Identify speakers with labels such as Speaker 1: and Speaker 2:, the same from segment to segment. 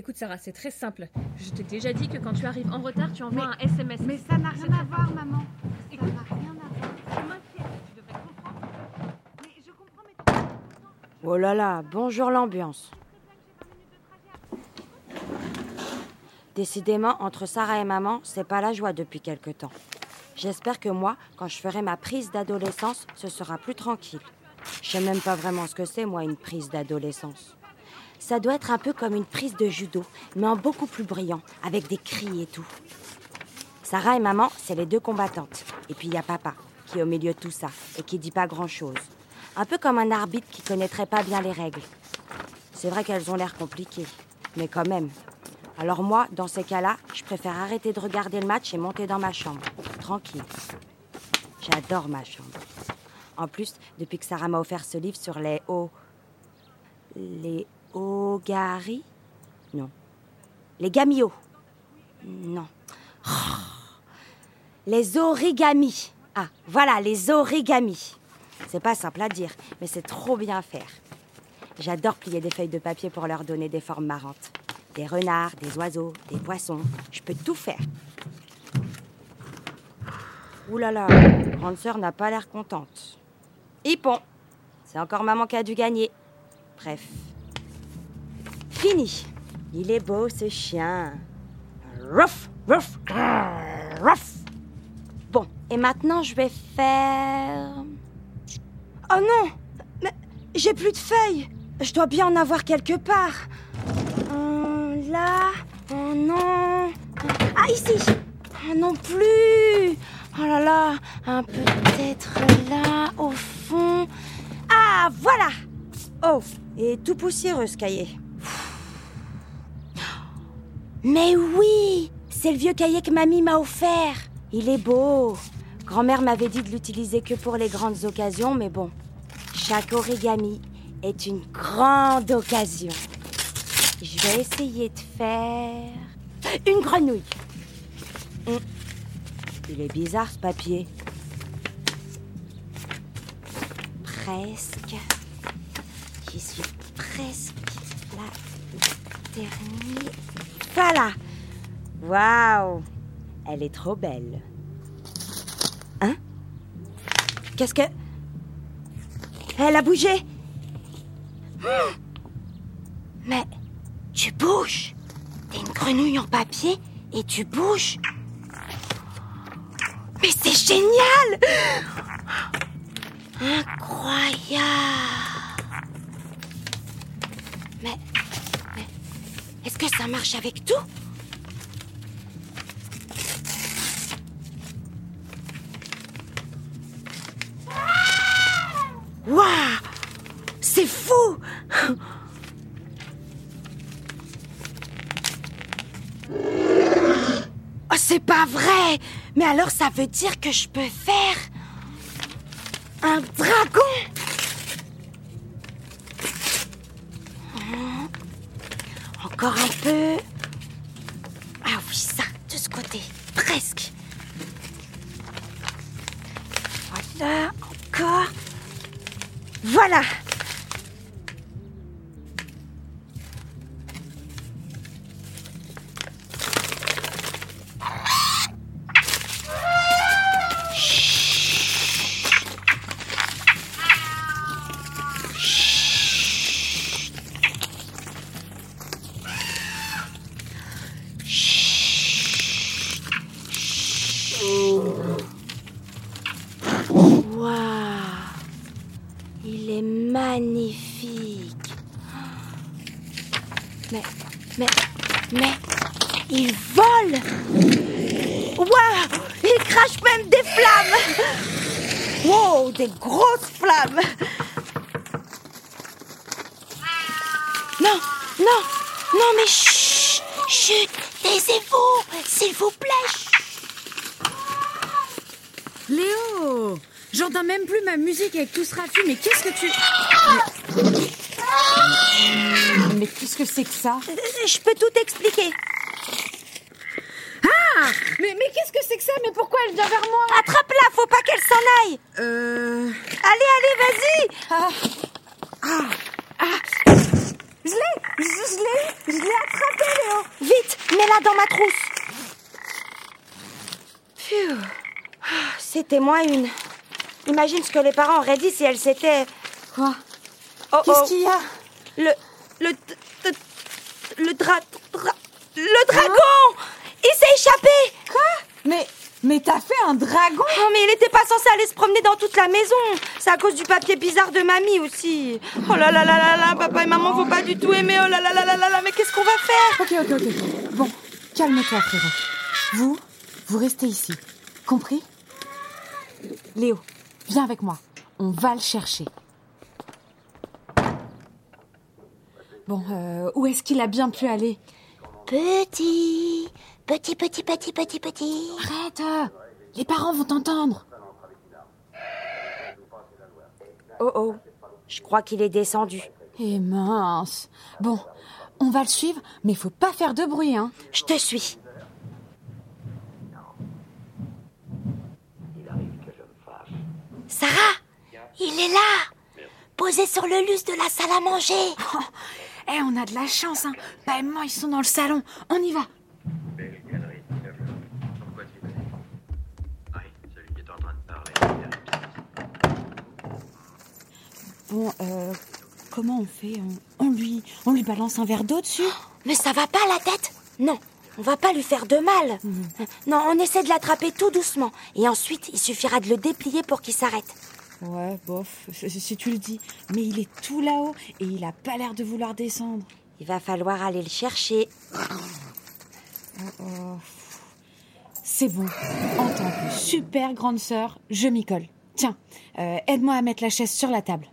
Speaker 1: Écoute Sarah, c'est très simple. Je t'ai déjà dit que quand tu arrives en retard, tu envoies un SMS.
Speaker 2: Mais ça n'a rien à voir, maman. Ça n'a rien à voir.
Speaker 1: Ça m'inquiète, tu devrais comprendre.
Speaker 2: Mais je comprends, mais
Speaker 3: Oh là là, bonjour l'ambiance. Décidément, entre Sarah et maman, c'est pas la joie depuis quelque temps. J'espère que moi, quand je ferai ma prise d'adolescence, ce sera plus tranquille. Je sais même pas vraiment ce que c'est, moi, une prise d'adolescence. Ça doit être un peu comme une prise de judo, mais en beaucoup plus brillant, avec des cris et tout. Sarah et maman, c'est les deux combattantes. Et puis il y a papa, qui est au milieu de tout ça, et qui dit pas grand-chose. Un peu comme un arbitre qui connaîtrait pas bien les règles. C'est vrai qu'elles ont l'air compliquées, mais quand même. Alors moi, dans ces cas-là, je préfère arrêter de regarder le match et monter dans ma chambre, tranquille. J'adore ma chambre. En plus, depuis que Sarah m'a offert ce livre sur les hauts... Les Ogari? Non. Les Gamio Non. Oh. Les origamis. Ah, voilà, les origamis. C'est pas simple à dire, mais c'est trop bien à faire. J'adore plier des feuilles de papier pour leur donner des formes marrantes. Des renards, des oiseaux, des poissons. Je peux tout faire. Ouh là là, grande sœur n'a pas l'air contente. Hippon, c'est encore maman qui a dû gagner. Bref. Fini. Il est beau ce chien. Ruff, ruff, grrr, ruff. Bon, et maintenant je vais faire. Oh non Mais j'ai plus de feuilles Je dois bien en avoir quelque part. Hum, là Oh non Ah, ici Ah non plus Oh là là Un peut-être là, au fond. Ah, voilà Oh, et tout poussiéreux ce cahier. Mais oui C'est le vieux cahier que mamie m'a offert. Il est beau. Grand-mère m'avait dit de l'utiliser que pour les grandes occasions, mais bon, chaque origami est une grande occasion. Je vais essayer de faire une grenouille. Hum. Il est bizarre ce papier. Presque. J'y suis presque. La dernière. Voilà. Waouh. Elle est trop belle. Hein? Qu'est-ce que... Elle a bougé. Mais tu bouges T'es une grenouille en papier et tu bouges Mais c'est génial Incroyable que ça marche avec tout. Waouh C'est fou. Oh, c'est pas vrai. Mais alors ça veut dire que je peux faire un dragon Encore un peu. Ah oui, ça, de ce côté. Presque. Voilà, encore. Voilà. Des grosses flammes. Non, non, non mais chut Chut Taisez-vous, s'il vous plaît
Speaker 4: Léo J'entends même plus ma musique avec tout ce raffut, mais qu'est-ce que tu... Mais qu'est-ce que c'est que ça?
Speaker 3: Je peux tout expliquer.
Speaker 4: Ah Mais, mais qu'est-ce que c'est que ça Mais pourquoi elle vient vers moi
Speaker 3: Attrape-la, faut pas qu'elle s'en aille
Speaker 4: Euh...
Speaker 3: Allez, allez, vas-y
Speaker 4: Ah Ah Ah Je l'ai Je, je l'ai, je l'ai attrapé, Léo.
Speaker 3: Vite, mets-la dans ma trousse. Phew. Ah, C'était moins une. Imagine ce que les parents auraient dit si elle s'était...
Speaker 4: Quoi
Speaker 3: Oh,
Speaker 4: Qu'est-ce
Speaker 3: oh.
Speaker 4: qu'il y a
Speaker 3: Le... Le... d- Le dra... dra- Le dragon Il s'est échappé
Speaker 4: Quoi Mais, mais t'as fait un dragon
Speaker 3: Oh, mais il n'était pas censé aller se promener dans toute la maison. C'est à cause du papier bizarre de mamie aussi. Oh là là là là là, papa et maman faut pas du tout aimer. Oh là là là là là là, mais qu'est-ce qu'on va faire?
Speaker 4: Ok, ok, ok. ok. Bon, calme-toi, frérot. Vous, vous restez ici. Compris? Léo, viens avec moi. On va le chercher. Bon, euh, où est-ce qu'il a bien pu aller?
Speaker 3: Petit, petit, petit, petit, petit, petit.
Speaker 4: Arrête euh, Les parents vont t'entendre.
Speaker 3: Oh oh, je crois qu'il est descendu.
Speaker 4: Eh mince. Bon, on va le suivre, mais faut pas faire de bruit, hein.
Speaker 3: Je te suis. Sarah, il est là, posé sur le lustre de la salle à manger.
Speaker 4: Eh, on a de la chance, hein. Bah, et maman, ils sont dans le salon. On y va. Bon, euh, comment on fait on, on lui, on lui balance un verre d'eau dessus?
Speaker 3: Mais ça va pas la tête? Non, on va pas lui faire de mal. Non, on essaie de l'attraper tout doucement. Et ensuite, il suffira de le déplier pour qu'il s'arrête.
Speaker 4: Ouais, bof, si tu le dis. Mais il est tout là-haut et il a pas l'air de vouloir descendre.
Speaker 3: Il va falloir aller le chercher.
Speaker 4: C'est bon. En tant que super grande sœur, je m'y colle. Tiens, euh, aide-moi à mettre la chaise sur la table.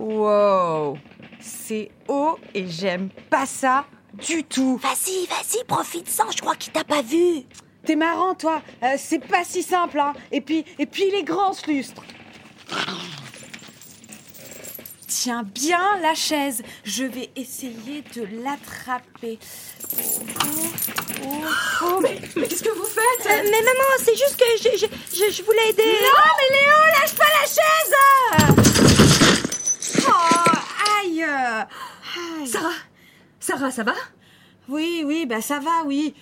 Speaker 4: Wow, c'est haut et j'aime pas ça du tout.
Speaker 3: Vas-y, vas-y, profite-en, je crois qu'il t'a pas vu.
Speaker 4: T'es marrant, toi. Euh, c'est pas si simple, hein. Et puis, et puis, il est grand, ce lustre. Tiens bien la chaise. Je vais essayer de l'attraper. Oh, oh, oh. Mais, mais qu'est-ce que vous faites
Speaker 3: Euh, mais maman, c'est juste que je, je, je, je voulais aider.
Speaker 4: Non, mais Léo, lâche pas la chaise Oh, aïe Aïe.
Speaker 1: Sarah Sarah, ça va?
Speaker 4: Oui, oui, bah ça va, oui.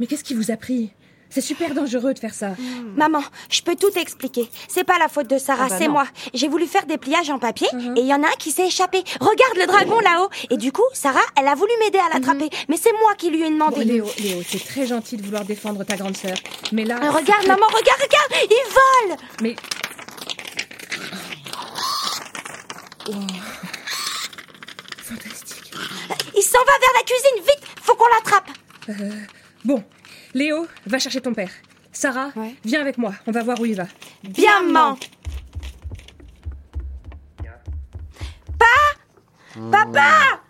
Speaker 1: Mais qu'est-ce qui vous a pris? C'est super dangereux de faire ça.
Speaker 3: Maman, je peux tout expliquer. C'est pas la faute de Sarah,
Speaker 1: Ah bah
Speaker 3: c'est moi. J'ai voulu faire des pliages en papier et il y en a un qui s'est échappé. Regarde le dragon là-haut. Et du coup, Sarah, elle a voulu m'aider à l'attraper. Mais c'est moi qui lui ai
Speaker 1: Bon,
Speaker 3: demandé.
Speaker 1: Léo, Léo, c'est très gentil de vouloir défendre ta grande sœur. Mais là...
Speaker 3: Euh, regarde, maman, regarde, regarde, il vole.
Speaker 1: Mais... Oh. Fantastique.
Speaker 3: Il s'en va vers la cuisine, vite, faut qu'on l'attrape.
Speaker 1: Bon, Léo, va chercher ton père. Sarah,
Speaker 4: Ouais.
Speaker 1: viens avec moi, on va voir où il va.
Speaker 3: Bien, maman. Pa Papa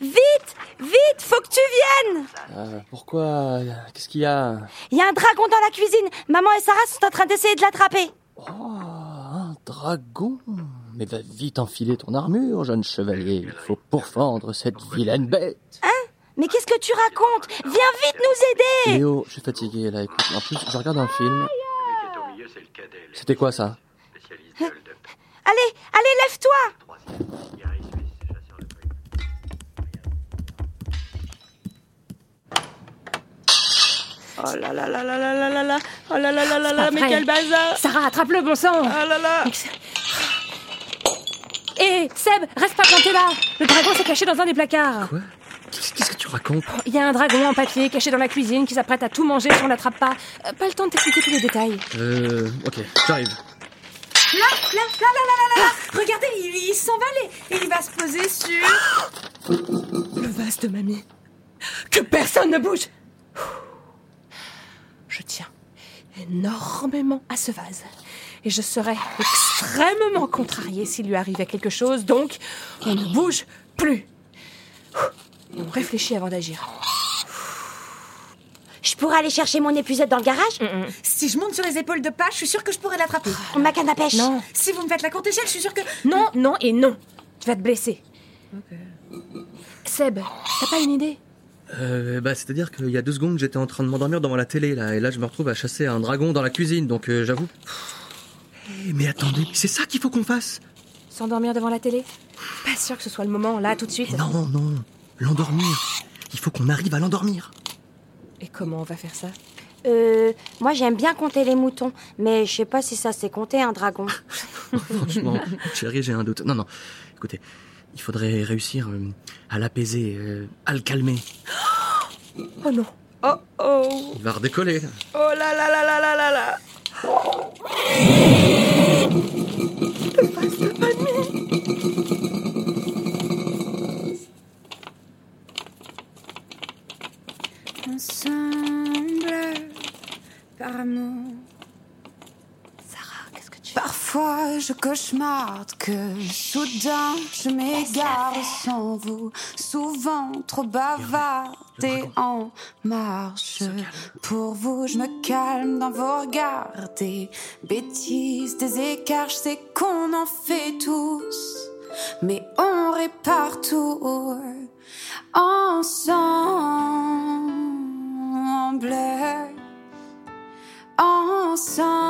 Speaker 3: Vite, vite, faut que tu viennes.
Speaker 5: Euh, pourquoi Qu'est-ce qu'il y a?
Speaker 3: Il y a un dragon dans la cuisine. Maman et Sarah sont en train d'essayer de l'attraper.
Speaker 5: Oh, un dragon Mais va vite enfiler ton armure, jeune chevalier. Il faut pourfendre cette vilaine bête.
Speaker 3: Mais qu'est-ce que tu racontes Viens vite nous aider.
Speaker 5: Léo, je suis fatigué là, écoute. En plus, je regarde un film.
Speaker 6: Le le
Speaker 5: C'était quoi ça.
Speaker 3: Allez, allez, lève-toi. Oh là là là là là là là là. Oh là là là là là, mais quel bazar.
Speaker 1: Sarah, attrape-le, bon sang
Speaker 3: Oh là là.
Speaker 1: Hé, Seb, reste pas planté là Le dragon s'est caché dans un des placards.
Speaker 5: Quoi Qu'est-ce que tu racontes
Speaker 1: Il y a un dragon en papier caché dans la cuisine qui s'apprête à tout manger si on l'attrape pas. Euh, pas le temps de t'expliquer tous les détails.
Speaker 5: Euh, ok, j'arrive.
Speaker 4: Là, là, là, là, là, là, là. Regardez, il, il s'en va et il va se poser sur...
Speaker 1: Le vase de mamie. Que personne ne bouge Je tiens énormément à ce vase. Et je serais extrêmement contrariée s'il lui arrivait quelque chose, donc on ne bouge plus. On réfléchit avant d'agir.
Speaker 3: Je pourrais aller chercher mon épuisette dans le garage
Speaker 4: Si je monte sur les épaules de pas, je suis sûre que je pourrais l'attraper.
Speaker 3: Ma canne à pêche.
Speaker 1: Non,
Speaker 4: Si vous me faites la courte échelle, je suis sûre que...
Speaker 1: non, non et non. Tu vas te blesser. Seb, t'as pas une idée?
Speaker 5: Euh, bah, c'est-à-dire qu'il y a deux secondes, j'étais en train de m'endormir devant la télé, là, et là, je me retrouve à chasser un dragon dans la cuisine, donc euh, j'avoue. Eh, mais attendez, c'est ça qu'il faut qu'on fasse
Speaker 1: S'endormir devant la télé Pas sûr que ce soit le moment, là, tout de suite.
Speaker 5: Mais Non, non, l'endormir. Il faut qu'on arrive à l'endormir.
Speaker 1: Et comment on va faire ça
Speaker 3: Euh, moi j'aime bien compter les moutons, mais je sais pas si ça c'est compter un dragon.
Speaker 5: Franchement, chérie, j'ai un doute. Non, non, écoutez, il faudrait réussir euh, à l'apaiser, euh, à le calmer.
Speaker 1: Oh non Oh oh
Speaker 5: Il va redécoller. là.
Speaker 1: Oh là là là là là là là
Speaker 4: ensemble par amour. Je cauchemarde que soudain je m'égare sans vous. Souvent trop bavardé en marche. Pour vous, je me calme dans vos regards. Des bêtises, des écarts, sais qu'on en fait tous. Mais on répare tout ensemble ensemble,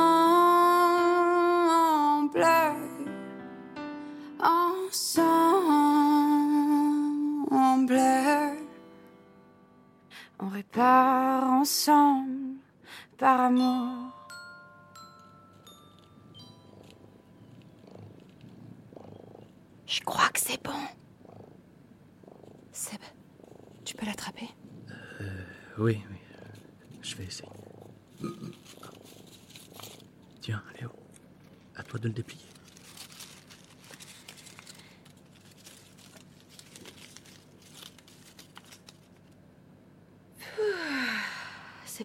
Speaker 4: ensemble. On répare ensemble par amour.
Speaker 3: Je crois que c'est bon.
Speaker 1: Seb, tu peux l'attraper?
Speaker 5: Oui, oui, je vais essayer. Tiens, Léo, à toi de le déplier.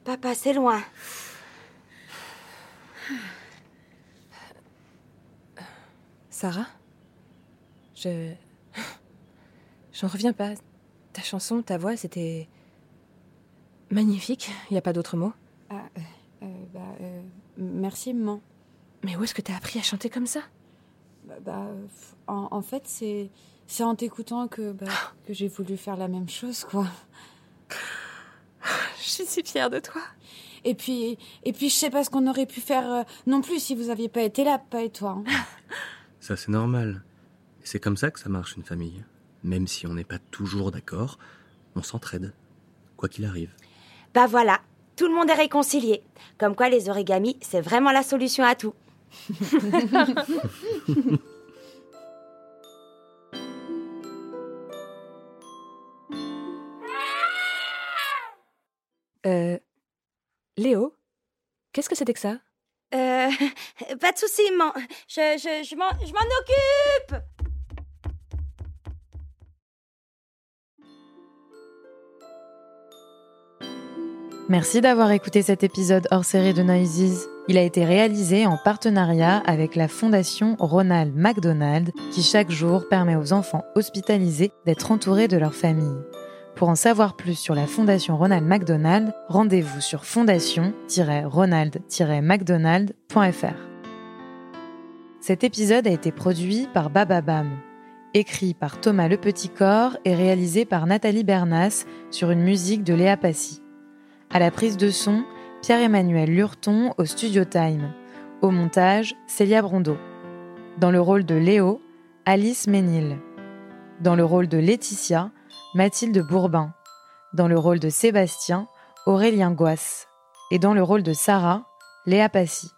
Speaker 3: C'est pas passé loin.
Speaker 1: Sarah Je... J'en reviens pas. Ta chanson, ta voix, c'était... Magnifique, il n'y a pas d'autre mot?
Speaker 4: Ah, euh, euh, bah, euh, merci, maman.
Speaker 1: Mais où est-ce que t'as appris à chanter comme ça?
Speaker 4: Bah, bah, en, en fait, c'est c'est en t'écoutant que, bah, que j'ai voulu faire la même chose, quoi.
Speaker 1: Je suis si fière de toi.
Speaker 4: Et puis, et puis, je sais pas ce qu'on aurait pu faire euh, non plus si vous aviez pas été là, pas et toi. hein.
Speaker 5: Ça, c'est normal. C'est comme ça que ça marche, une famille. Même si on n'est pas toujours d'accord, on s'entraide. Quoi qu'il arrive.
Speaker 3: Bah voilà, tout le monde est réconcilié. Comme quoi les origamis, c'est vraiment la solution à tout.
Speaker 1: Euh... Léo Qu'est-ce que c'était que ça?
Speaker 3: Euh, pas de soucis, maman. Je, je, je m'en je m'en occupe.
Speaker 7: Merci d'avoir écouté cet épisode hors série de Noises. Il a été réalisé en partenariat avec la fondation Ronald McDonald qui chaque jour permet aux enfants hospitalisés d'être entourés de leur famille. Pour en savoir plus sur la fondation Ronald McDonald, rendez-vous sur fondation-ronald-mcdonald.fr. Cet épisode a été produit par Bababam, écrit par Thomas Le Petit Corps et réalisé par Nathalie Bernas sur une musique de Léa Passy. À la prise de son, Pierre-Emmanuel Lurton au Studio Time. Au montage, Célia Brondeau. Dans le rôle de Léo, Alice Ménil. Dans le rôle de Laetitia, Mathilde Bourbin. Dans le rôle de Sébastien, Aurélien Goisse. Et dans le rôle de Sarah, Léa Passy.